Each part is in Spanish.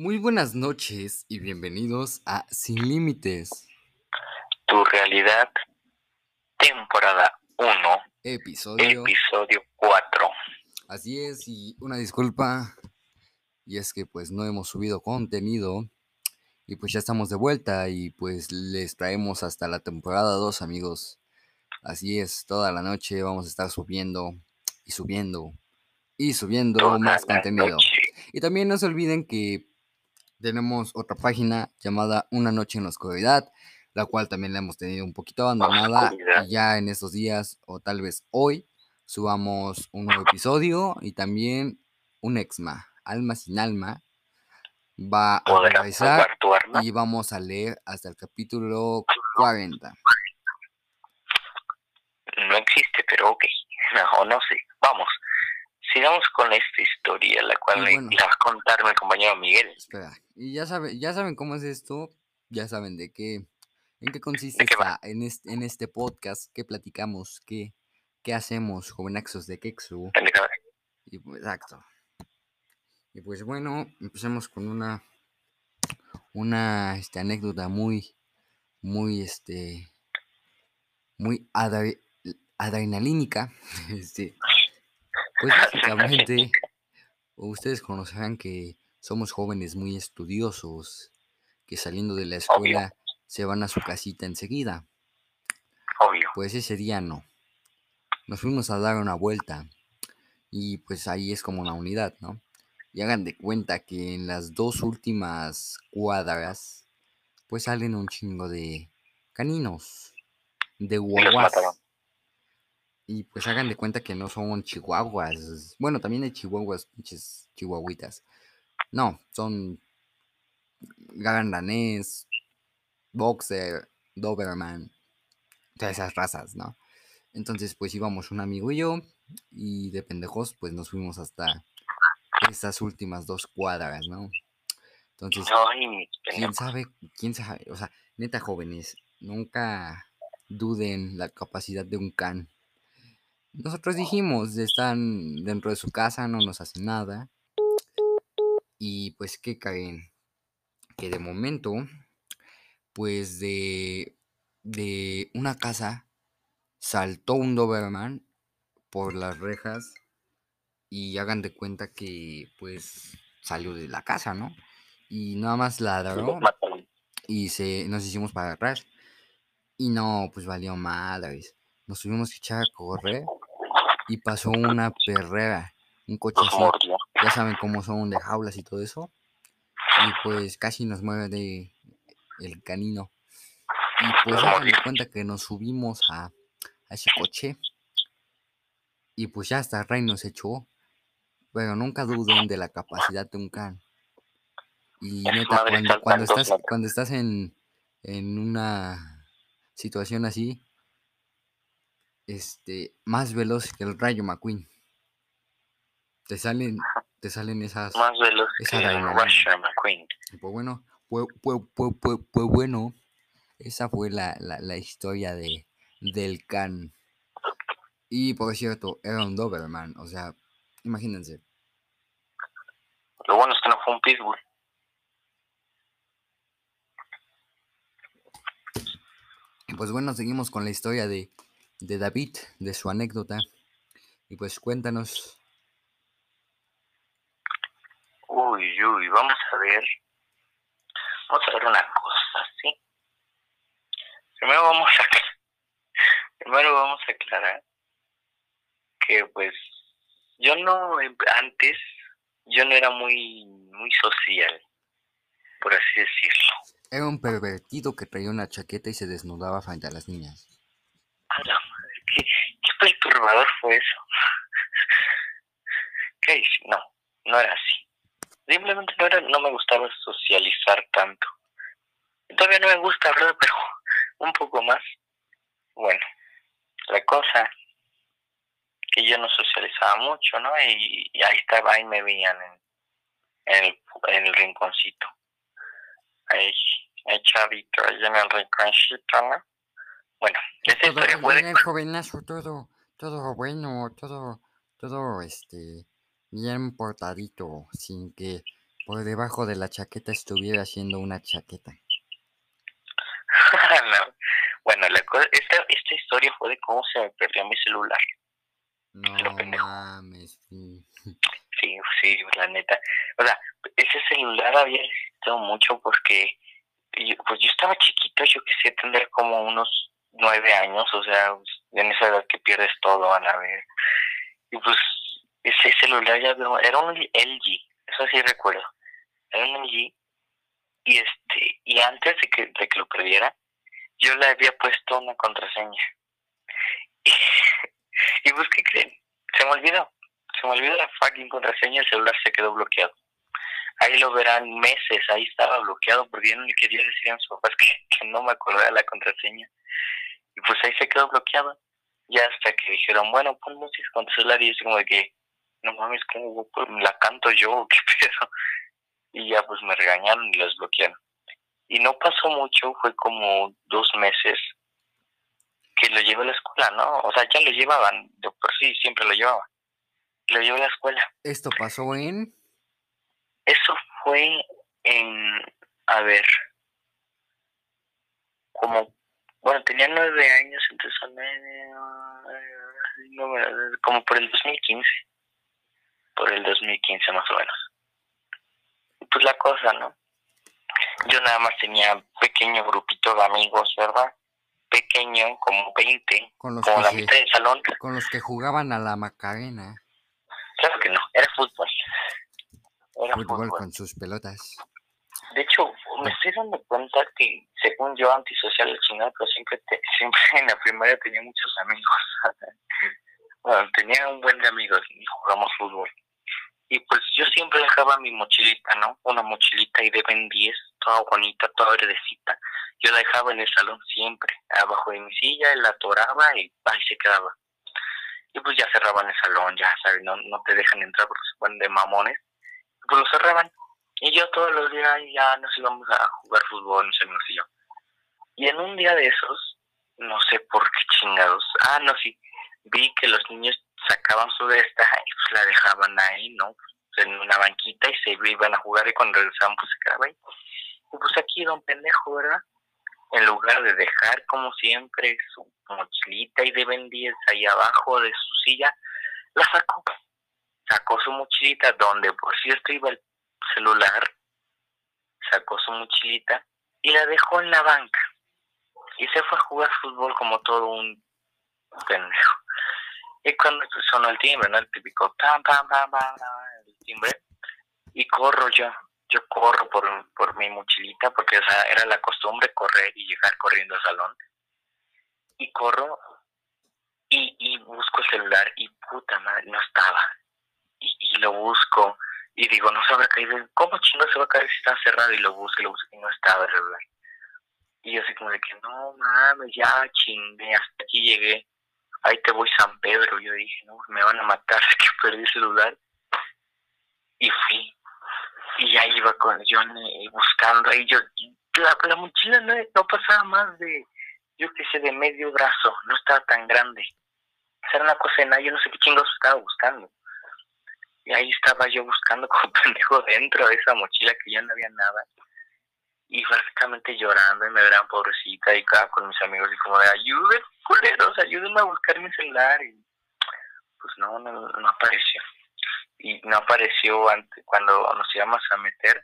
Muy buenas noches y bienvenidos a Sin Límites, Tu realidad, temporada 1, episodio. episodio 4. Así es, y una disculpa, y es que pues no hemos subido contenido, y pues ya estamos de vuelta, y pues les traemos hasta la temporada 2, amigos. Así es, toda la noche vamos a estar subiendo y subiendo y subiendo Toda más contenido. noche. Y también no se olviden que tenemos otra página llamada Una Noche en la Oscuridad, la cual también la hemos tenido un poquito abandonada. Y ya en estos días, o tal vez hoy, subamos un nuevo episodio y también un exma, Alma sin Alma, va a ¿Podrás regresar salvar tu arma? y vamos a leer hasta el capítulo 40. No existe, pero ok. No, no sé. Vamos. Sigamos con esta historia, la cual me- bueno. la va a contar mi compañero Miguel. Espera, y ya saben, ya saben cómo es esto, ya saben de qué, en qué consiste ¿De qué esta- en, este, en este podcast, qué platicamos, qué, qué hacemos, jovenaxos de Kexu. Pendejada. Y pues, exacto. Y pues bueno, empecemos con una, una este, anécdota muy, muy, este, muy adre- adrenalínica. Este, pues básicamente, ustedes conocerán que somos jóvenes muy estudiosos, que saliendo de la escuela se van a su casita enseguida. Obvio. Pues ese día no. Nos fuimos a dar una vuelta y pues ahí es como una unidad, ¿no? Y hagan de cuenta que en las dos últimas cuadras pues salen un chingo de caninos, de guaguas. Y pues hagan de cuenta que no son chihuahuas. Bueno, también hay chihuahuas, pinches chihuahuitas. No, son gran danés, boxer, doberman, todas esas razas, ¿no? Entonces, pues íbamos un amigo y yo, y de pendejos, pues nos fuimos hasta esas últimas dos cuadras, ¿no? Entonces, quién sabe, quién sabe, o sea, neta jóvenes, nunca duden la capacidad de un can. Nosotros dijimos, están dentro de su casa, no nos hacen nada. Y pues, ¿qué creen? Que de momento, pues de, de una casa saltó un Doberman por las rejas y hagan de cuenta que pues salió de la casa, ¿no? Y nada más ladró y se, nos hicimos para atrás. Y no, pues valió madres. Nos tuvimos que echar a correr y pasó una perrera, un coche así, ya saben cómo son de jaulas y todo eso. Y pues casi nos mueve de el canino. Y pues de mordió. cuenta que nos subimos a, a ese coche. Y pues ya hasta Ray nos echó. Pero nunca duden de la capacidad de un can. Y neta, cuando, cuando estás, cuando estás en, en una situación así, este, más veloz que el rayo McQueen. Te salen, te salen esas. Más veloz Esa que el. Rusher McQueen. Pues bueno, pues, pues, pues, pues, pues bueno, esa fue la, la, la historia de, del can. Y por cierto, era un Doberman, o sea, imagínense. Lo bueno es que no fue un pitbull. Pues bueno, seguimos con la historia de, de David, de su anécdota. Y pues cuéntanos. Uy, uy, vamos a ver. Vamos a ver una cosa, ¿sí? Primero vamos a primero vamos a aclarar que pues yo no em- antes yo no era muy muy social, por así decirlo. Era un pervertido que traía una chaqueta y se desnudaba frente a las niñas. La madre, ¿qué, qué perturbador fue eso? ¿Qué hice? No, no era así. Simplemente no, era, no me gustaba socializar tanto. Todavía no me gusta, ¿verdad? Pero un poco más. Bueno, la cosa que yo no socializaba mucho, ¿no? Y, y ahí estaba, ahí me veían en, en, el, en el rinconcito. Ahí, el chavito, ahí en el rinconcito, ¿no? Bueno, esa Todo, historia puede el jovenazo, todo, todo bueno, todo, todo, este, bien portadito, sin que por debajo de la chaqueta estuviera haciendo una chaqueta. no. Bueno, la cosa, esta, esta historia fue de cómo se me perdió mi celular. No Lo pendejo. mames. sí. Sí, sí, la neta. O sea, ese celular había necesitado mucho porque yo, pues yo estaba chiquito, yo quise tener como unos nueve años, o sea, en esa edad que pierdes todo a la vez. Y pues ese celular ya era un LG, eso sí recuerdo. Era un LG y este y antes de que, de que lo perdiera, yo le había puesto una contraseña. Y, pues, ¿qué creen? Se me olvidó. Se me olvidó la fucking contraseña, el celular se quedó bloqueado. Ahí lo verán meses, ahí estaba bloqueado porque yo no le quería decir a mis papás que, que no me acordaba la contraseña. Y pues ahí se quedó bloqueado. Ya hasta que dijeron, bueno, pon música con tu celular y yo así como de que, no mames, ¿cómo pues, la canto yo? ¿Qué pedo? Y ya pues me regañaron y los bloquearon. Y no pasó mucho, fue como dos meses que lo llevé a la escuela, ¿no? O sea, ya lo llevaban, de por sí siempre lo llevaba. Lo llevé a la escuela. Esto pasó en. Eso fue en, a ver, como, bueno, tenía nueve años, entonces como por el 2015, por el 2015 más o menos. Pues la cosa, ¿no? Yo nada más tenía un pequeño grupito de amigos, ¿verdad? Pequeño, como 20, Con los, como la mitad del salón. con los que jugaban a la Macarena. Claro que no, era fútbol. Era Fútbol fútbol. con sus pelotas. De hecho, me estoy dando cuenta que, según yo, antisocial el chingado, pero siempre, te- siempre en la primaria tenía muchos amigos. bueno, tenía un buen de amigos y jugamos fútbol. Y pues yo siempre dejaba mi mochilita, ¿no? Una mochilita y de Ben 10, toda bonita, toda verdecita. Yo la dejaba en el salón siempre, abajo de mi silla, la atoraba y ahí se quedaba. Y pues ya cerraban el salón, ya sabes, no, no te dejan entrar porque se ponen de mamones. Pues lo cerraban. Y yo todos los días ya nos íbamos a jugar fútbol, mis amigos y yo. Y en un día de esos, no sé por qué chingados, ah, no, sí, vi que los niños sacaban su de esta y pues la dejaban ahí, ¿no? En una banquita y se iban a jugar y cuando regresaban pues se quedaba ahí. Y pues aquí don pendejo, ¿verdad? En lugar de dejar como siempre su mochilita y de Ben 10 ahí abajo de su silla, la sacó. Sacó su mochilita donde por cierto iba el celular, sacó su mochilita y la dejó en la banca. Y se fue a jugar fútbol como todo un pendejo. Y cuando sonó el timbre, ¿no? El típico pam, pam, pam, pam, el timbre. Y corro yo. Yo corro por, por mi mochilita porque o sea, era la costumbre correr y llegar corriendo al salón. Y corro y, y busco el celular y puta madre, no estaba. Lo busco y digo, no se habrá caído. ¿Cómo chingo se va a caer si está cerrado? Y lo busco y lo busco y no estaba. Y yo así como de que, no mames, ya chingué, hasta aquí llegué. Ahí te voy San Pedro. Yo dije, no, me van a matar, que perdí el celular. Y fui. Y ya iba con John eh, buscando ahí. Yo, la, la mochila no, no pasaba más de, yo qué sé, de medio brazo. No estaba tan grande. Era una cosa de nada. Yo no sé qué chingos estaba buscando. Y ahí estaba yo buscando como pendejo dentro de esa mochila que ya no había nada. Y básicamente llorando y me verán pobrecita y cada con mis amigos y como de ayuden, culeros, ayúdenme a buscar mi celular. Y pues no, no, no apareció. Y no apareció antes, cuando nos íbamos a meter.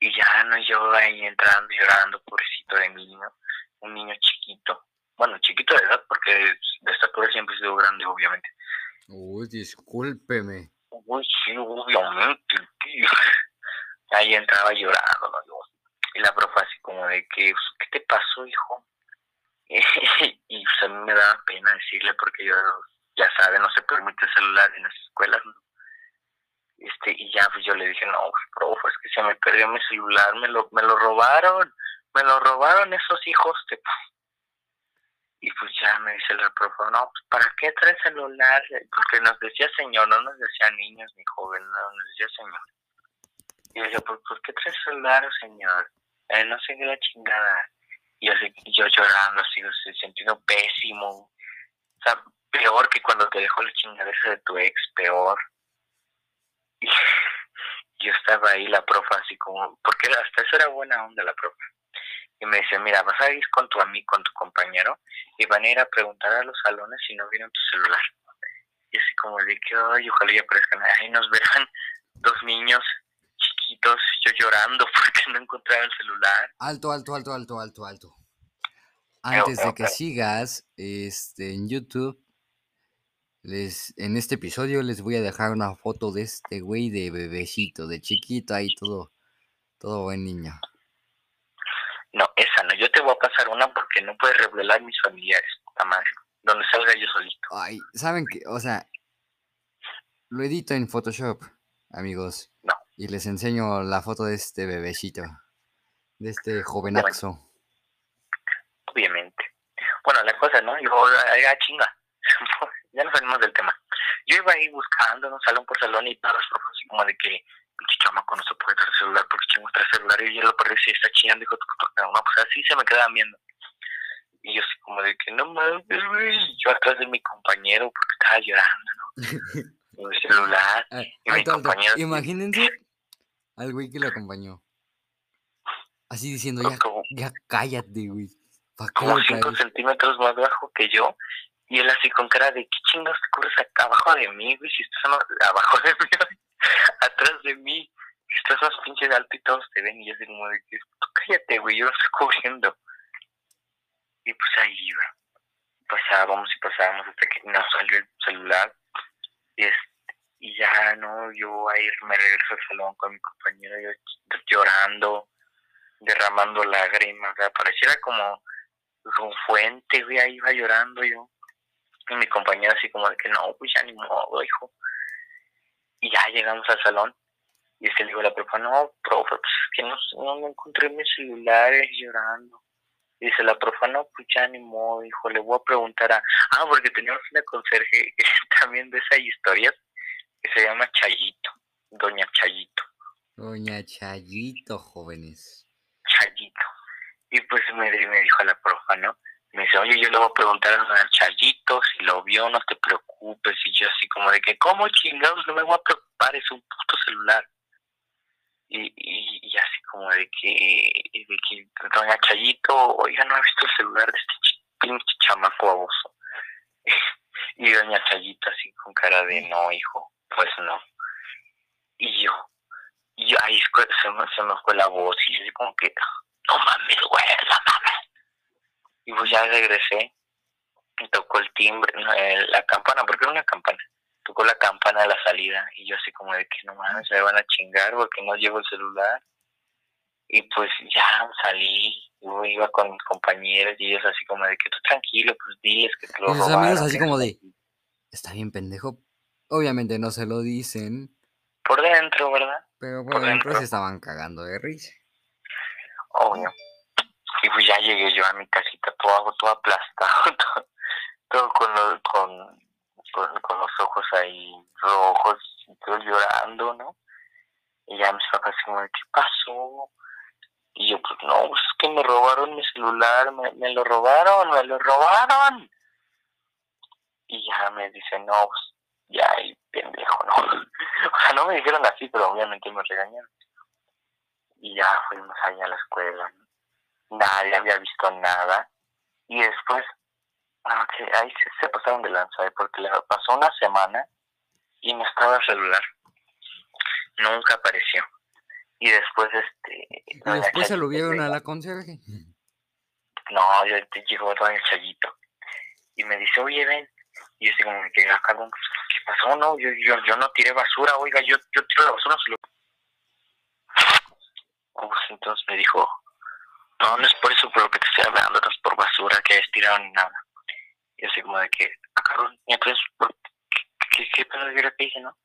Y ya no yo ahí entrando llorando, pobrecito de niño. Un niño chiquito. Bueno, chiquito de edad porque de estatura siempre he sido grande, obviamente. Uy, discúlpeme. Uy, sí, obviamente. Ahí entraba llorando, ¿no? Y la profe así como de que, pues, ¿qué te pasó, hijo? y pues a mí me daba pena decirle porque yo, ya sabe, no se permite celular en las escuelas, ¿no? Este, y ya pues yo le dije, no, pues, profe, es que se me perdió mi celular, me lo, me lo robaron, me lo robaron esos hijos de... Y pues ya me dice la profe, no, pues ¿para qué traes celular? Porque nos decía señor, no nos decía niños ni joven, no, nos decía señor. Y yo decía, pues ¿por qué traes celular, señor? Eh, no sé qué la chingada. Y así, yo llorando, así, sintiendo pésimo. O sea, peor que cuando te dejó la chingadera de tu ex, peor. Y, yo estaba ahí, la profa, así como, porque hasta eso era buena onda la profa. Y me dice, mira, vas a ir con tu amigo, con tu compañero, y van a ir a preguntar a los salones si no vieron tu celular. Y así como de que, ay, ojalá ya aparezcan, ahí nos verán dos niños chiquitos, yo llorando porque no encontraba el celular. Alto, alto, alto, alto, alto, alto. Antes de que sigas, este, en YouTube, les, en este episodio les voy a dejar una foto de este güey de bebecito, de chiquito ahí todo, todo buen niño. No, esa no, yo te voy a pasar una porque no puedes revelar mis familiares, puta madre, donde salga yo solito. Ay, ¿saben qué? O sea, lo edito en Photoshop, amigos. No. Y les enseño la foto de este bebecito, de este jovenazo. Obviamente. Bueno, la cosa, ¿no? Yo, ya chinga. ya nos salimos del tema. Yo iba ahí buscando, ¿no? Salón por salón y todos los profes como de que pinche chamaco no se puede traer celular porque chingos trae celular y yo lo perdí si está chingando y dijo, no, pues así se me quedaban viendo. Y yo así como de que no mames, güey, yo atrás de mi compañero porque estaba llorando, ¿no? mi celular. Ah, y mi alto, alto. compañero Imagínense al güey que lo acompañó. Así diciendo, ya, como, ya cállate, güey. ¿Para qué como lo 5 traes? centímetros más bajo que yo. Y él así con cara de, ¿qué chingados te acá abajo de mí, güey? Si estás abajo de mí, atrás de mí. Estás más pinche de alto y todos te ven. Y yo así como de que, "Tú cállate, güey, yo lo estoy cubriendo. Y pues ahí iba. Pasábamos y pasábamos hasta que nos salió el celular. Y, este, y ya, ¿no? Yo ahí me regreso al salón con mi compañero, yo llorando, derramando lágrimas. O sea, pareciera como un fuente, güey, ahí iba llorando yo. Y mi compañero así como de que no, pues ya ni modo, hijo. Y ya llegamos al salón. Y es que le digo a la profa, no, profe, pues es que no, no, encontré mi celular, es llorando. Y dice la profa, no, pues ya ni modo, hijo, le voy a preguntar a... Ah, porque teníamos una conserje también de esas historias que se llama Chayito, Doña Chayito. Doña Chayito, jóvenes. Chayito. Y pues me, me dijo la profa, ¿no? Me dice, oye, yo le voy a preguntar a Chayito si lo vio, no te preocupes. Y yo así como de que, ¿cómo chingados? No me voy a preocupar, es un puto celular. Y, y, y así como de que, de que doña Chayito, oiga, no ha visto el celular de este ch- pinche chamaco baboso. y doña Chayito así con cara de, no, hijo, pues no. Y yo, y yo ahí se me, se me fue la voz y yo así como que, no mames, güey, no mames. Y pues ya regresé y tocó el timbre, no, la campana, porque era una campana. Tocó la campana de la salida y yo así como de que no mames, me van a chingar porque no llevo el celular. Y pues ya salí, yo iba con mis compañeros y ellos así como de que tú tranquilo, pues diles que te lo sus robaron. amigos así como de, está bien pendejo. Obviamente no se lo dicen, Por dentro, ¿verdad? pero Por por dentro dentro. se estaban cagando de risa. obvio. Y pues ya llegué yo a mi casita todo, todo aplastado, todo, todo con, los, con, con, los ojos ahí rojos, todo llorando, ¿no? Y ya mis papás como, ¿qué pasó? Y yo, pues no, pues es que me robaron mi celular, me, me lo robaron, me lo robaron. Y ya me dicen, no, pues ya, el pendejo, ¿no? o sea, no me dijeron así, pero obviamente me regañaron. Y ya fuimos allá a la escuela, ¿no? Nadie había visto nada. Y después, ah, que ahí se, se pasaron de lanza, ¿eh? porque le pasó una semana y no estaba el celular. Nunca apareció. Y después, este. Y después se lo vieron a la conserje. No, yo te llegó doña Chayito. Y me dice, oye, ven. Y yo así como que, ah, cabrón, ¿qué pasó? No, yo, yo, yo no tiré basura, oiga, yo, yo tiro la basura. Pues entonces me dijo, no, no es por eso por lo que te estoy hablando, no es por basura que hayas tirado ni nada. Y así como de que, ah, cabrón, ¿y entonces qué, qué, pedo que dije, no?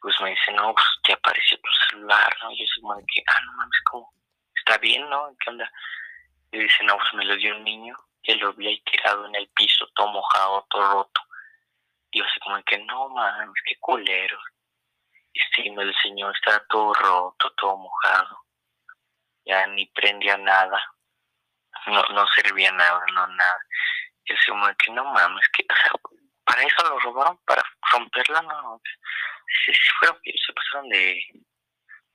Pues me dice, no, pues te apareció tu celular, ¿no? Y yo así como de que, ah, no mames, ¿cómo? ¿Está bien, no? ¿Qué onda? Y dice, no, pues me lo dio un niño que lo vi ahí tirado en el piso, todo mojado, todo roto. Y yo así como de que, no mames, qué culero. Y sí, me lo enseñó, estaba todo roto, todo mojado. Ya ni prendía nada. No, no servía nada, no nada. Y así como que, no mames, que, o sea, para eso lo robaron, para romperla, no. Sí, sí fueron, se pasaron de,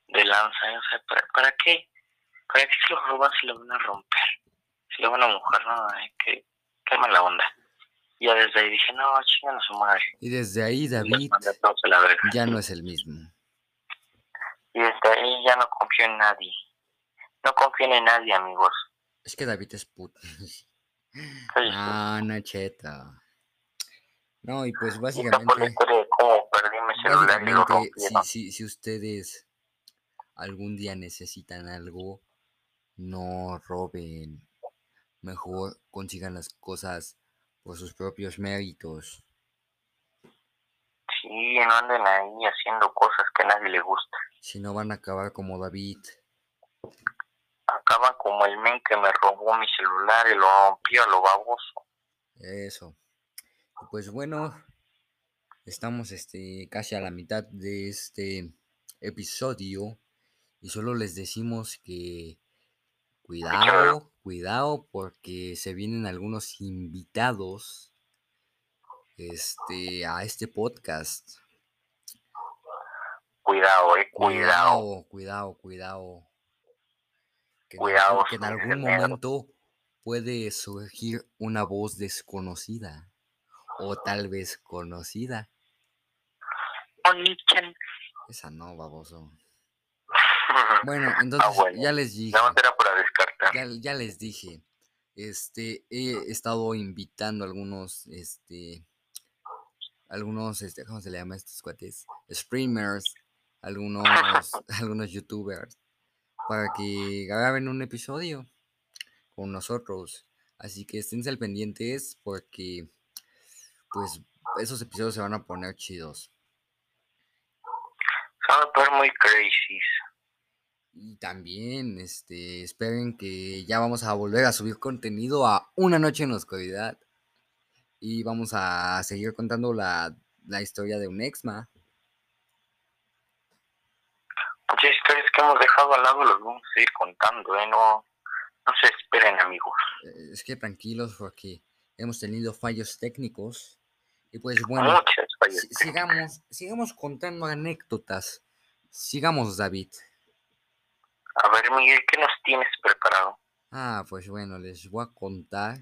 de lanza, ¿eh? o sea, ¿para, ¿para qué? ¿Para qué se lo roban si lo van a romper? Si lo van a mojar, no, ay, qué, qué mala onda. Ya desde ahí dije, no, chingan a su madre. Y desde ahí David ya no es el mismo. Y desde ahí ya no confío en nadie. No confío en nadie, amigos. Es que David es puto. Ah, no, cheta. No, y pues básicamente, básicamente, si, si, si ustedes algún día necesitan algo, no roben. Mejor consigan las cosas por sus propios méritos. Sí, no anden ahí haciendo cosas que a nadie le gusta. Si no van a acabar como David. Acaban como el men que me robó mi celular y lo rompió a lo baboso. Eso. Pues bueno, estamos este casi a la mitad de este episodio y solo les decimos que cuidado, cuidado porque se vienen algunos invitados este a este podcast. Cuidado, eh, cuidado. Cuidado, cuidado, cuidado. Que en Cuidado, algún- que en algún momento puede surgir una voz desconocida o tal vez conocida. Oni-chan. Esa no, baboso. Bueno, entonces Ah, bueno. ya les dije, era para descartar. ya, ya les dije, este, he estado invitando a algunos, este, algunos, este, ¿cómo se le llama a estos cuates? Streamers, algunos, algunos youtubers, para que graben un episodio con nosotros. Así que esténse al pendientes porque, pues, esos episodios se van a poner chidos. Se van a poner muy crazy. Y también, este, esperen que ya vamos a volver a subir contenido a Una Noche en la Oscuridad. Y vamos a seguir contando la, la historia de un exma. Muchas historias que hemos dejado al lado las vamos a seguir contando, ¿eh? No, no se esperen, amigos. Eh, Es que tranquilos porque hemos tenido fallos técnicos. Y pues bueno, si- sigamos, sigamos contando anécdotas. Sigamos, David. A ver, Miguel, ¿qué nos tienes preparado? Ah, pues bueno, les voy a contar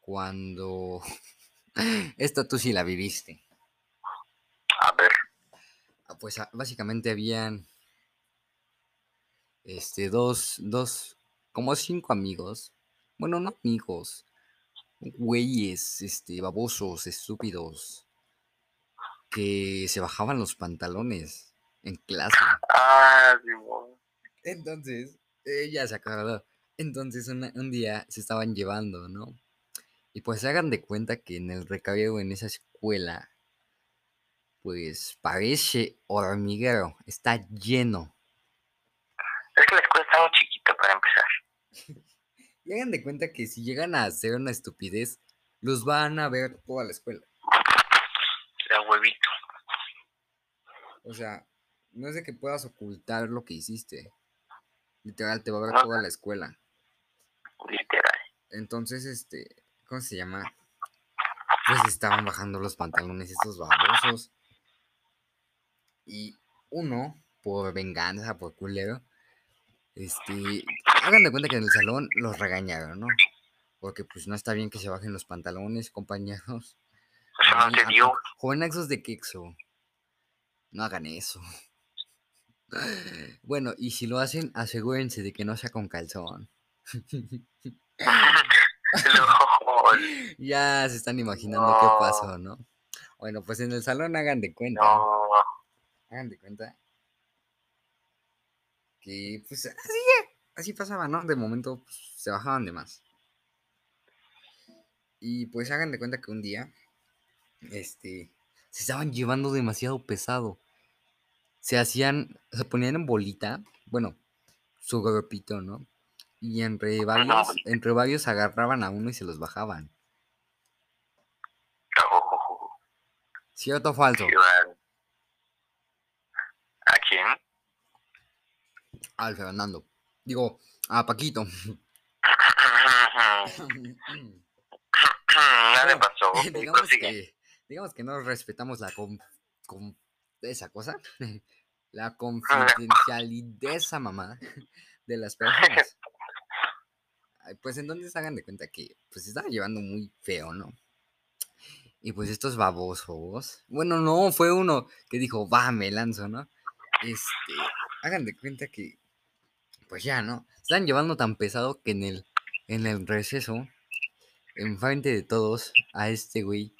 cuando... Esta tú sí la viviste. A ver, Pues ah, básicamente habían este dos, dos, como cinco amigos. Bueno, no amigos. Güeyes, este, babosos, estúpidos. Que se bajaban los pantalones en clase. ah. Entonces, ella se acordó. Entonces una- un día se estaban llevando, ¿no? Y pues hagan de cuenta que en el recreo en esa escuela, pues parece hormiguero, está lleno. Es que la escuela está muy chiquita para empezar. Y hagan de cuenta que si llegan a hacer una estupidez, los van a ver toda la escuela. La huevito. O sea, no es de que puedas ocultar lo que hiciste. Literal, te va a ver toda la escuela. Literal. Entonces, este, ¿cómo se llama? Pues estaban bajando los pantalones estos babosos. Y uno, por venganza, por culero, este, hagan de cuenta que en el salón los regañaron, ¿no? Porque pues no está bien que se bajen los pantalones, compañeros. Eso no dio. De Quexo. No hagan eso. Bueno, y si lo hacen, asegúrense de que no sea con calzón. Ya se están imaginando qué pasó, ¿no? Bueno, pues en el salón hagan de cuenta. No. Hagan de cuenta. Que pues así, así pasaba, ¿no? De momento pues, se bajaban de más. Y pues hagan de cuenta que un día, este, se estaban llevando demasiado pesado. Se hacían, se ponían en bolita, bueno, su grupito, ¿no? Y entre varios, entre varios agarraban a uno y se los bajaban. Oh, ¿Cierto o falso? qué mal. ¿A quién? Al Fernando. Digo, a Paquito. Nada le Bueno, pasó. digamos que digamos que no respetamos la com, com- esa cosa la confidencialidad esa mamá de las personas. Pues entonces hagan de cuenta que pues se estaba llevando muy feo, ¿no? Y pues estos babosos. Bueno, no, fue uno que dijo, va, me lanzo, ¿no? Este, hagan de cuenta que, pues ya, ¿no? Están llevando tan pesado que en el, en el receso, enfrente de todos, a este güey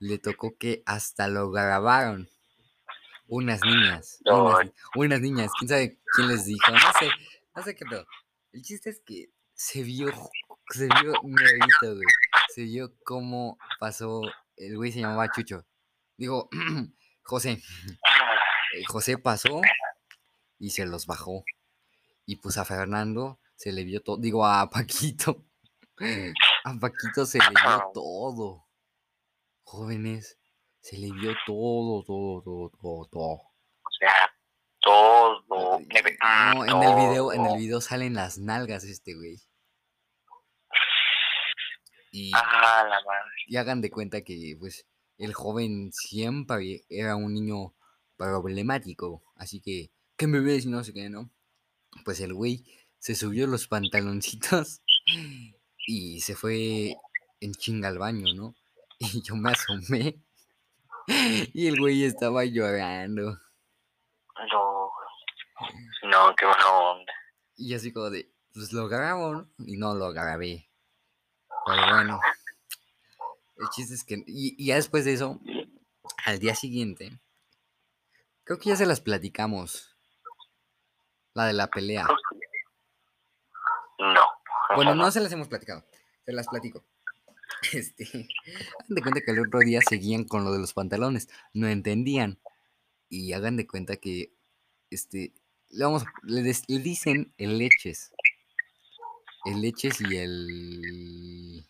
le tocó que hasta lo grabaron. Unas niñas. Unas, unas niñas. ¿Quién sabe quién les dijo? No sé. No sé qué pedo. El chiste es que se vio. Se vio negrito, güey. Se vio cómo pasó. El güey se llamaba Chucho. Digo, José. Eh, José pasó y se los bajó. Y pues a Fernando se le vio todo. Digo, a Paquito. A Paquito se le vio todo. Jóvenes, se le vio todo, todo, todo, todo, todo. O sea, todo. Ve- No, en el video, en el video salen las nalgas de este güey. Y, Ah, la madre. y hagan de cuenta que pues el joven siempre era un niño problemático. Así que, ¿qué me ves? No sé qué, ¿no? Pues el güey se subió los pantaloncitos y se fue en chinga al baño, ¿no? Y yo me asomé y el güey estaba llorando. No, no, qué buena onda. Y así como de, pues lo grabo, ¿no? Y no lo grabé. Pero bueno. El chiste es que. Y, y ya después de eso, al día siguiente, creo que ya se las platicamos. La de la pelea. No. Bueno, no se las hemos platicado. Se las platico. Este. Hagan de cuenta que el otro día seguían con lo de los pantalones. No entendían. Y hagan de cuenta que. Este. Le, vamos, le, des- le dicen el leches. El leches y el.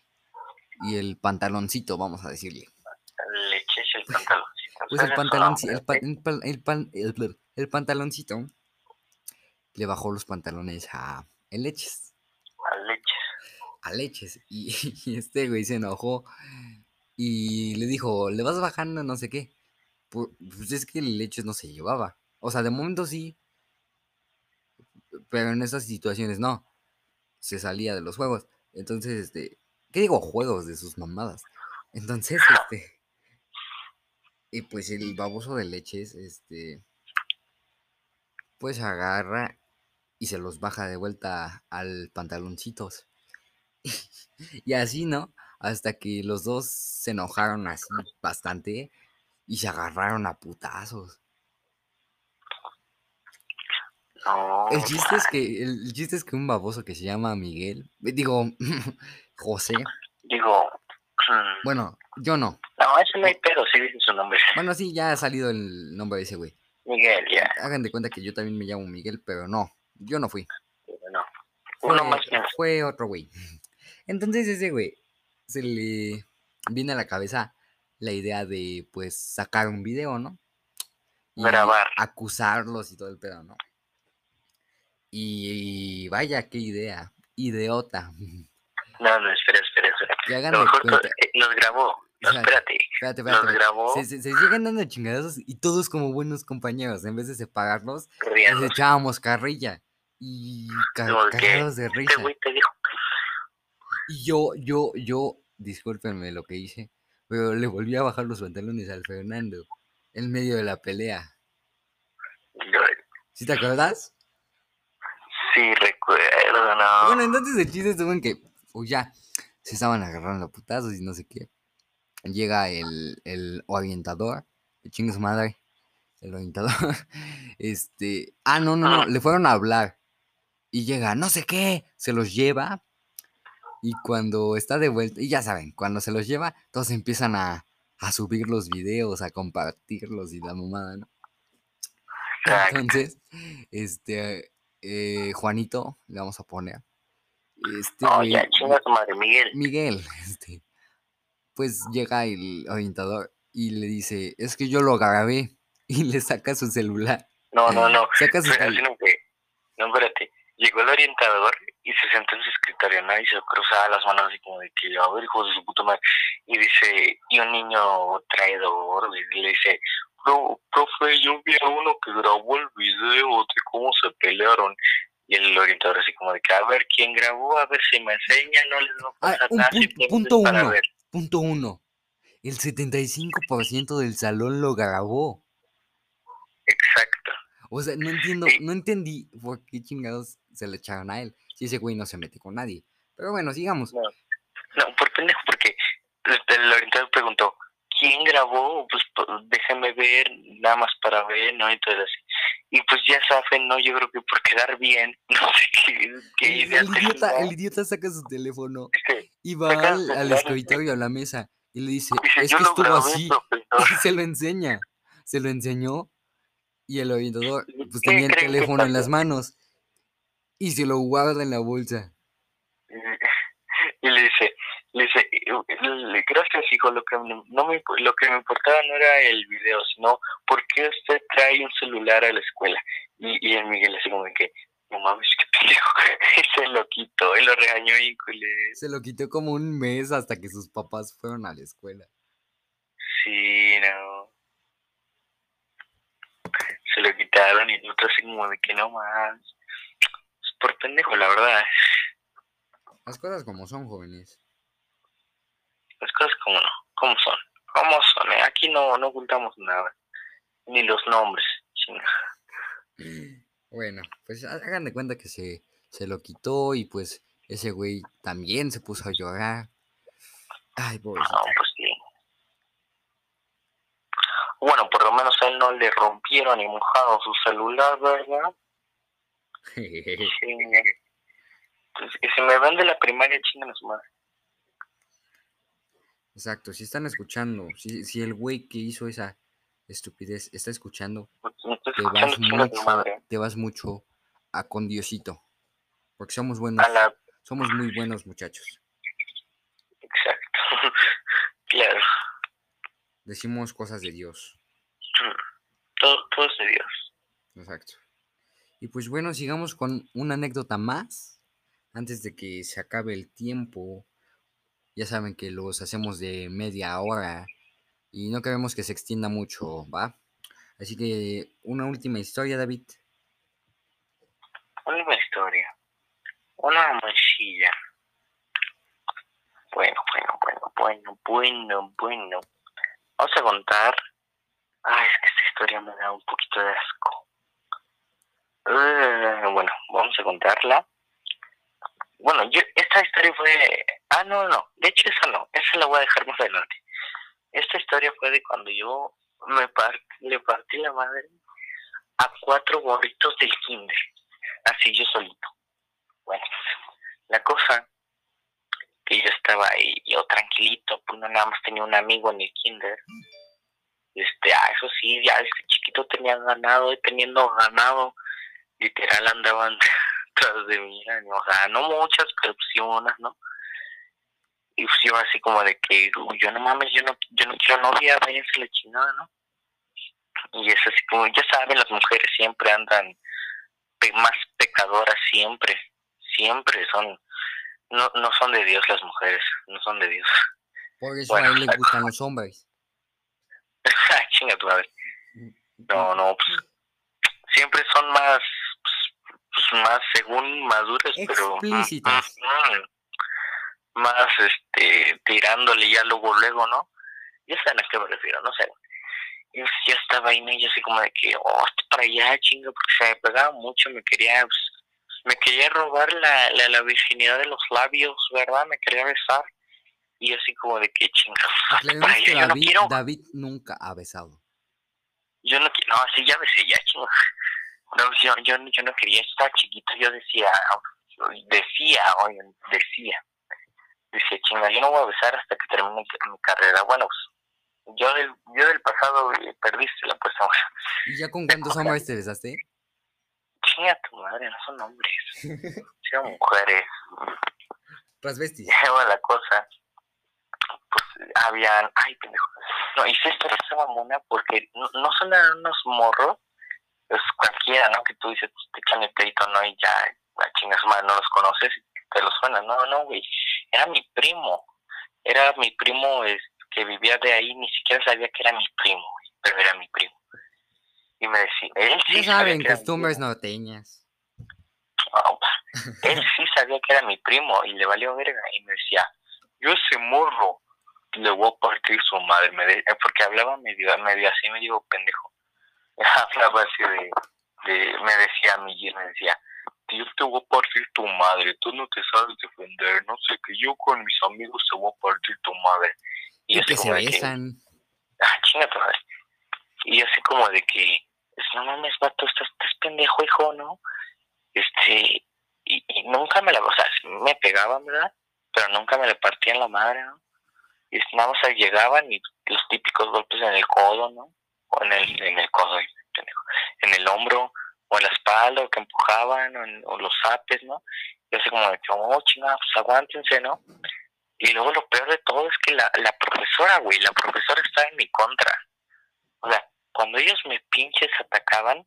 Y el pantaloncito, vamos a decirle. Leches el pantaloncito. Pues el pantaloncito. El, nombre, pa- ¿ok? el pan- el pan- el- el pantaloncito. Le bajó los pantalones a el leches. A leches. a leches. Y, y este güey se enojó y le dijo, le vas bajando no sé qué. Pu- Pues es que el leches no se llevaba. O sea, de momento sí. Pero en esas situaciones no. Se salía de los juegos. Entonces, este. ¿Qué digo? Juegos de sus mamadas. Entonces, este. Y pues el baboso de leches, este. Pues agarra y se los baja de vuelta al pantaloncitos. Y así, ¿no? Hasta que los dos se enojaron así bastante y se agarraron a putazos. No. El chiste es que, el, chiste es que un baboso que se llama Miguel, eh, digo, José, Digo. mm, bueno, yo no. No, eso no hay pedo, sí dice su nombre. Bueno, sí, ya ha salido el nombre de ese güey. Miguel, ya. Hagan de cuenta que yo también me llamo Miguel, pero no, yo no fui. No. Uno Fue, más menos. fue otro güey. Entonces ese güey se le viene a la cabeza la idea de pues sacar un video, ¿no? Y Grabar. acusarlos y todo el pedo, ¿no? Y, vaya, qué idea. Idiota. No, no, espera, espera, espera. Que hagan cuenta. eh, grabó. No, Espérate, espérate. Espérate, espérate. grabó Se, se, se llegan dando chingadazos y todos como buenos compañeros. En vez de separarlos, riendo. les echábamos carrilla. Y cagados de Este risa. güey te dijo. Y yo, yo, yo, discúlpenme lo que hice, pero le volví a bajar los pantalones al Fernando en medio de la pelea. ¿Sí te acuerdas? Sí, recuerdo, no. Bueno, entonces el chiste estuvo en que, pues ya, se estaban agarrando a putazos y no sé qué. Llega el, el orientador, que chingue su madre, el orientador, este, ah, no, no, no, le fueron a hablar. Y llega, no sé qué, se los lleva. Y cuando está de vuelta, y ya saben, cuando se los lleva, todos empiezan a, a subir los videos, a compartirlos y la mamada, ¿no? Entonces, este, eh, Juanito, le vamos a poner. Este, güey, ya, chinga tu madre, Miguel. Miguel, este, pues llega el orientador y le dice, es que yo lo grabé y le saca su celular. No, no, no. Saca su celular. No, espérate. Llegó el orientador y se sentó en su escritorio, ¿no? Y se cruzaba las manos así como de que, a ver, hijo de su puta madre. Y dice, y un niño traidor, y le dice, profe, yo vi a uno que grabó el video de cómo se pelearon. Y el orientador así como de que, a ver, ¿quién grabó? A ver si me enseña, no les va a Ah, pasar un nada. punto, para uno. ver. Punto uno. El 75% del salón lo grabó. Exacto. O sea, no entiendo, no entendí por qué chingados se le echaron a él. Si ese güey no se mete con nadie. Pero bueno, sigamos. No, no por pendejo, porque el orientador preguntó, ¿quién grabó? Pues déjame ver, nada más para ver, ¿no? Entonces así. Y pues ya saben, ¿no? Yo creo que por quedar bien, no sé qué, qué El, idea el idiota, tenía. el idiota saca su teléfono y va al, al y escritorio, a la mesa, y le dice, dice, es que estuvo grabé, así. Y se lo enseña. Se lo enseñó. Y el orientador, ¿Y pues tenía el teléfono en las manos. Y se lo guarda en la bolsa. y le dice, le dice, "Eh, gracias hijo, lo que no me, lo que me importaba no era el video, sino por qué usted trae un celular a la escuela. Y, y el Miguel así como que, no mames, qué pendejo, y se lo quitó y lo regañó y culé. Se lo quitó como un mes hasta que sus papás fueron a la escuela. Sí, no. Se lo quitaron y nosotros así como de que no más. Es por pendejo, la verdad. Las cosas como son, jóvenes. Las cosas como no, como son. Como son, eh? aquí no, no ocultamos nada. Ni los nombres. Bueno, pues ha- hagan de cuenta que se, se lo quitó y pues ese güey también se puso a llorar. Ay, pobrecito. No, pues. Bueno, por lo menos a él no le rompieron ni mojado su celular, ¿verdad? Pues, que si me ven de la primaria, chingan a su madre. Exacto, si están escuchando, si, si el güey que hizo esa estupidez está escuchando, Pues, te escuchando, vas mucho, madre. te vas mucho a con Diosito. Porque somos buenos, la... somos muy buenos muchachos. Exacto. claro. Decimos cosas de Dios. Todo, todo es de Dios. Exacto. Y pues bueno, sigamos con una anécdota más. Antes de que se acabe el tiempo. Ya saben que los hacemos de media hora. Y no queremos que se extienda mucho, ¿va? Así que una última historia, David. Una historia. Una manchilla. Bueno, bueno, bueno, bueno, bueno, bueno. Vamos a contar. Ay, es que esta historia me da un poquito de asco. Eh, bueno, vamos a contarla. Bueno, yo, esta historia fue. Ah, no, no. De hecho, esa no. Esa la voy a dejar más adelante. Esta historia fue de cuando yo me par- le partí la madre a cuatro gorritos del kinder. Así yo solito. Bueno, la cosa que yo estaba ahí, yo tranquilito, pues no nada más tenía un amigo en el kinder. Este, ah, eso sí, ya desde chiquito tenía ganado y teniendo ganado, literal andaban tras de mí, o sea, no muchas, pero pues sí unas, ¿no? Y pues yo así como de que, "Uy, yo no mames, yo no, yo no quiero novia, váyanse la chingada, ¿no? Y es así como, ya saben, las mujeres siempre andan más pecadoras, siempre, siempre son, no, no son de Dios las mujeres, no son de Dios. Por eso Bueno, a él le gustan los hombres. Ah, Chinga tu madre. No, no, pues siempre son más, pues, pues, más según maduras, pero mm, Explícitas. mm, más, este, tirándole ya luego, luego, ¿no? Ya saben a qué me refiero, no sé. Y pues, ya estaba ahí, ¿no? yo así como de que, oh, para allá, chinga, porque se me pegaba mucho, me quería, pues, me quería robar la, la, la virginidad de los labios, ¿verdad? Me quería besar. Y así como de que, chinga, hazte para yo no David, quiero. David nunca ha besado. yo no quiero, no, así ya besé, ya chingo. No, yo, yo, yo no quería estar chiquito, yo decía, decía, oye, decía, decía, chinga, yo no voy a besar hasta que termine mi, carrera. Bueno, pues, yo del, yo del pasado eh, perdiste la apuesta. ¿Y ya con cuántos hombres te besaste? Chinga tu madre, no son hombres, son mujeres. Transvestis. Ya va la cosa, pues habían, ay pendejo, no, y esta historia estaba mona porque no, no son unos morros, es cualquiera, ¿no? Que tú dices, pues, te echan el pleito, ¿no? Y ya, la chingas madre, no los conoces y te los suena, no, no, güey, era mi primo, era mi primo es, que vivía de ahí, ni siquiera sabía que era mi primo, güey. pero era mi primo. Y me decía, él sí sabía saben, costumbres norteñas. No, pues, él sí sabía que era mi primo y le valió verga. Y me decía, yo ese morro le voy a partir su madre. Me de- eh, porque hablaba medio, medio así, medio pendejo. Hablaba así de, de me decía a mí, me decía, yo te voy a partir tu madre, tú no te sabes defender, no sé, que yo con mis amigos te voy a partir tu madre. Y así que se de que, besan. ah, chinga. Y así como de que, no mames, vato, estás, estás pendejo, hijo, ¿no? Este, y, y nunca me la, o sea, me pegaban, ¿verdad? Pero nunca me le partían la madre, ¿no? Y nada más llegaban y los típicos golpes en el codo, ¿no? O en el, en el codo, en el hombro, o en la espalda, o que empujaban, o, en- o los zapes, ¿no? Y así como oh, chinga, pues aguántense, ¿no? Y luego lo peor de todo es que la, la profesora, güey, la profesora estaba en mi contra. O sea, cuando ellos me pinches atacaban,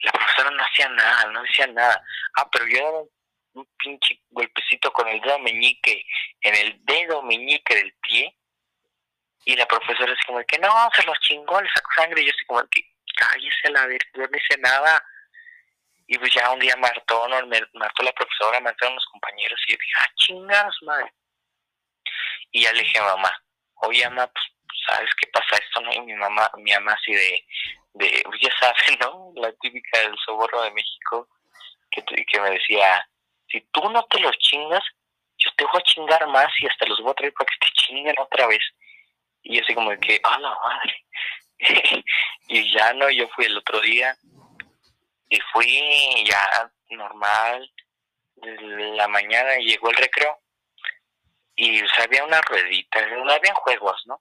la profesora no hacía nada, no decía nada. Ah, pero yo daba un pinche golpecito con el dedo meñique en el dedo meñique del pie y la profesora así como que no, se los chingó, le sacó sangre y yo así como que cállese la verga, no hice nada. Y pues ya un día martó, ¿no? Me martó la profesora, martaron los compañeros y yo dije, ah, chingados, madre. Y ya le dije a mamá, oye, mamá, pues, ¿sabes qué pasa esto, no? Y mi mamá, mi mamá así de, de, pues, ya sabes, ¿no? La típica del soborno de México, que, que me decía, si tú no te los chingas, yo te voy a chingar más y hasta los voy a traer para que te chinguen otra vez. Y yo así como de que, a la madre. y ya no, yo fui el otro día y fui ya normal, de la mañana llegó el recreo y o sea, había una ruedita, habían juegos, ¿no?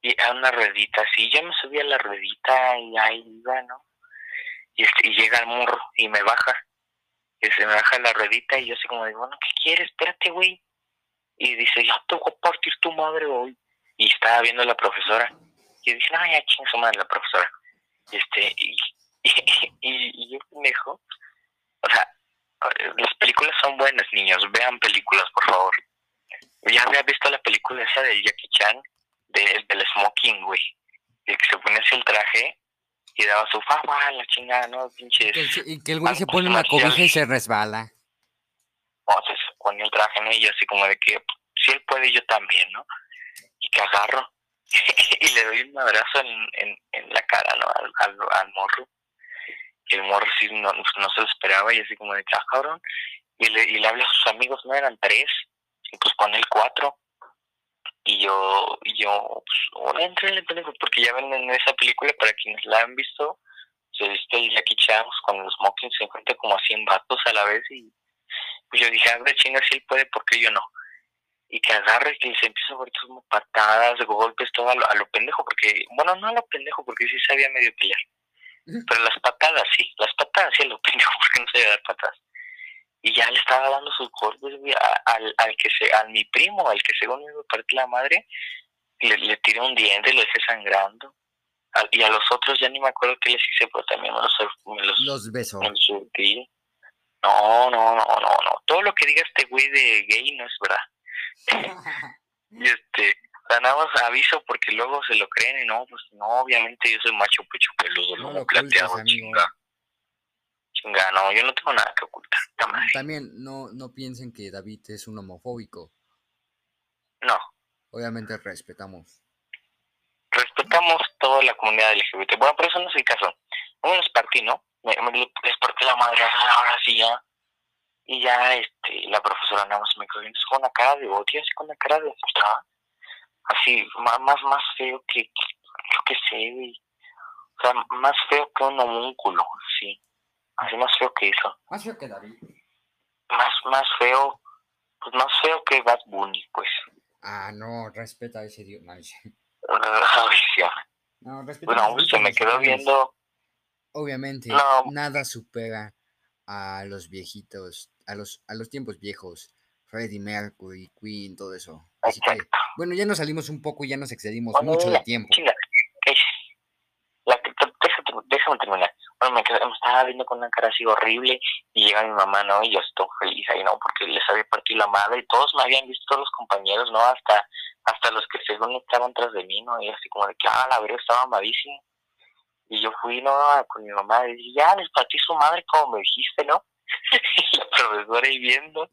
Y a una ruedita, así, yo me subí a la ruedita y ahí iba, ¿no? Y, este, y llega el morro y me baja, y se me baja la ruedita y yo así como digo, bueno, ¿qué quieres? Espérate, güey. Y dice, ya te voy a partir tu madre hoy. Y estaba viendo a la profesora. Y dije, no, ya chinga su madre la profesora. Y este, y, y, y yo pendejo. O sea, las películas son buenas, niños. Vean películas, por favor. Ya había visto la película esa de Jackie Chan, de, del smoking, güey. El que se ponía así el traje y daba su fama, la chingada, ¿no? Pinches. Y que el güey se pone una cobija y se resbala. Entonces ponía el traje, ¿no? Y yo así como de que si él puede, yo también, ¿no? Y que agarro y le doy un madrazo en, en, en la cara, ¿no? Al, al, al morro. Y el morro sí no, no se lo esperaba y así como de que, ah, cabrón. Y le, y le habla a sus amigos, no eran tres, y pues pone el cuatro. Y yo, y yo, pues, hola, entrenle, pendejo, porque ya ven en esa película, para quienes la han visto, se viste el Jackie Chan pues, con los smokings, se encuentra como a 100 vatos a la vez y pues yo dije, a ver, chinga, si él puede, ¿por qué yo no? Y que agarre y que se empieza a ver como patadas, golpes, todo a lo, a lo pendejo, porque, bueno, no a lo pendejo, porque sí sabía medio pelear. Pero las patadas sí, las patadas sí a lo pendejo, porque no sabía dar patadas. Y ya le estaba dando sus golpes, al, al que se, al mi primo, al que según me partió la madre, le, le tiré un diente, lo dejé sangrando. Al- y a los otros ya ni me acuerdo qué les hice, pero también me los, me los, Los besos. me los surtí. No, no, no, no, no. Todo lo que diga este güey de gay no es verdad. Y este, nada más aviso porque luego se lo creen y no, pues no, obviamente yo soy macho pecho peludo, No lomo plateado, chinga. Chinga, no, yo no tengo nada que ocultar. También no, no piensen que David es un homofóbico. No, Obviamente respetamos. respetamos toda la comunidad LGBT. Bueno, pero eso no es el caso. No me les partí, ¿no? Me, me les partí la madre, ahora sí ya. Y ya, este, la profesora nada más me quedó con una cara de odio, así con una cara de frustrada. Así, más, más, más feo que, que, yo qué sé. O sea, más feo que un homúnculo, sí. Así más feo que eso. Más feo que David. Más, más feo, pues más feo que Bad Bunny, pues. Ah, no, respeta a ese dios. No, no respeta Bueno, pues se me quedó viendo Obviamente, No. nada supera a los viejitos, a los, a los tiempos viejos. Freddie Mercury, Queen, todo eso. Así que, bueno, ya nos salimos un poco y ya nos excedimos Bueno, mucho de tiempo. Chinga, déjame, déjame terminar. Bueno, me, quedé- me estaba viendo con una cara así horrible y llega mi mamá, ¿no? Y yo estoy feliz ahí, ¿no? Porque les había partido la madre y todos me habían visto, todos los compañeros, ¿no? Hasta hasta los que según estaban tras de mí, ¿no? Y así como de que, ah, la verdad estaba amadísimo. Y yo fui, ¿no? Con mi mamá y dije, ya, les partí su madre como me dijiste, ¿no? y la profesora ahí viendo,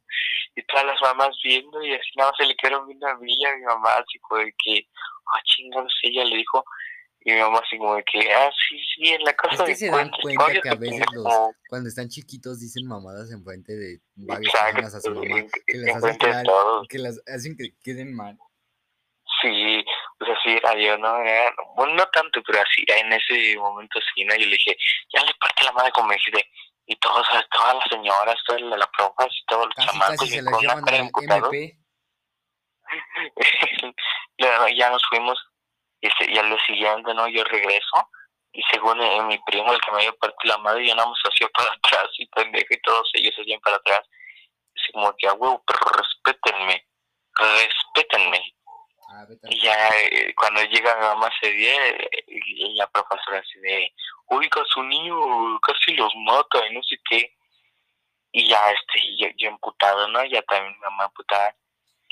y todas las mamás viendo, y así nada más se le quedaron viendo a mí y a mi mamá, así como de que, ah, chingados, ella le dijo, y mi mamá así como de que, ah, sí, sí, en la casa Es que de se dan cuenta que a veces los- como- Cuando están chiquitos dicen mamadas en frente de varias personas a su mamá. en- Que las en hacen quedar, que las hacen que queden mal. Sí, pues así era yo, ¿no? Era- bueno, no tanto, pero así, en ese momento sí, ¿no? Yo le dije, ya le parte la madre como me dijiste, y todos, todas las señoras, todas las, las profas, todos los chamacos, y con una cara. MP. ya nos fuimos, y, se- y al día siguiente, ¿no? Yo regreso, y según eh, mi primo, el que me había partido la madre, yo nada más hacía para atrás, y pendejo, y todos ellos hacían para atrás. Así como que, a huevo, pero respétenme, respétenme. Ah, Y ya eh, cuando llega mi mamá ese día, y la profesora así de, oiga, su niño casi los mata y no sé qué. Y ya este, yo, yo emputado, ¿no? Ya también mi mamá emputada,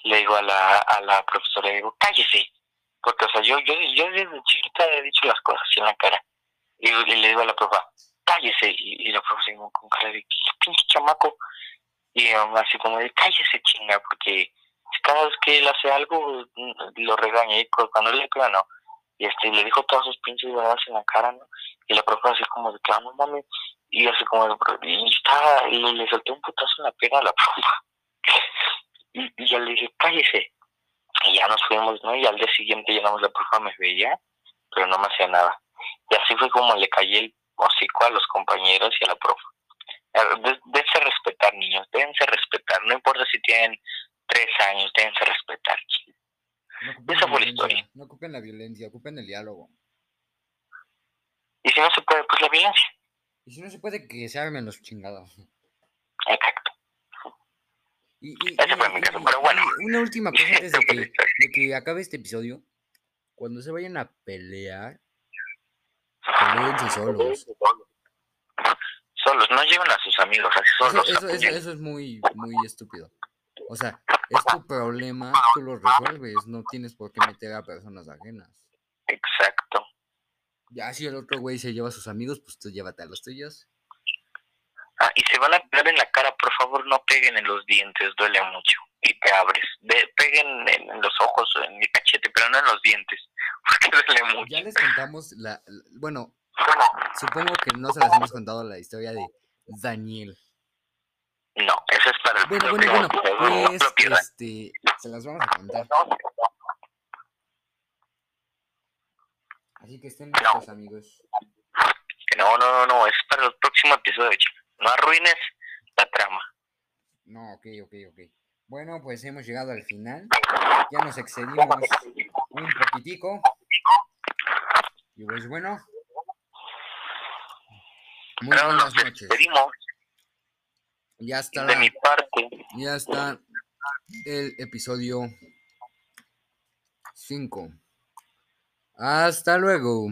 le digo a la, a la profesora, le digo, cállese. Porque, o sea, yo, yo, yo desde chiquita he dicho las cosas así en la cara. Y, le digo a la profa, cállese. Y, la profesora como con cara de, ¿qué pinche chamaco? Y así como de, cállese chinga, porque cada vez que él hace algo, mm, lo regaña. Y cu- cuando él le claro, no. Y este, le dijo todas sus pinches verdades en la cara, ¿no? Y la profe así como de, claro, no mames. Y así como de, y estaba, le, le solté un putazo en la pierna a la profe. Y, y ya le dije, cállese. Y ya nos fuimos, ¿no? Y al día siguiente más la profe me veía, pero no me hacía nada. Y así fue como le caí el hocico a los compañeros y a la profe. Eh, de- Déjense respetar, niños, déjense respetar. No importa si tienen tres años, déjense respetar. No Esa fue la historia. No ocupen la violencia, ocupen el diálogo. Y si no se puede, pues la violencia. Y si no se puede, que se armen los chingados. Exacto. Y, y- Ese fue y- mi caso, y- pero bueno. y una última cosa antes de que, de que acabe este episodio. Cuando se vayan a pelear, peleense solos. Solos, no llevan a sus amigos, así Eso, solos. eso, eso, eso es muy, muy estúpido. O sea, es tu problema, tú lo resuelves, no tienes por qué meter a personas ajenas. Exacto. Ya si el otro güey se lleva a sus amigos, pues tú llévate a los tuyos. Ah, y se van a pegar en la cara, por favor, no peguen en los dientes, duele mucho. Y te abres. Peguen en, en los ojos en el cachete, pero no en los dientes, porque duele mucho. Ya les contamos la, la- bueno, supongo que no se las hemos contado la historia de Daniel. No, eso es para el Bueno, bueno, bueno, pues este, se las vamos a contar. Así que estén listos, amigos. No, no, no, no, es para el próximo episodio. No arruines la trama. No, ok, ok, ok. Bueno, pues hemos llegado al final. Ya nos excedimos un poquitico. Y pues bueno. Muy Pero buenas nos noches. despedimos Ya está, de mi parte. ya está el episodio 5. Hasta luego.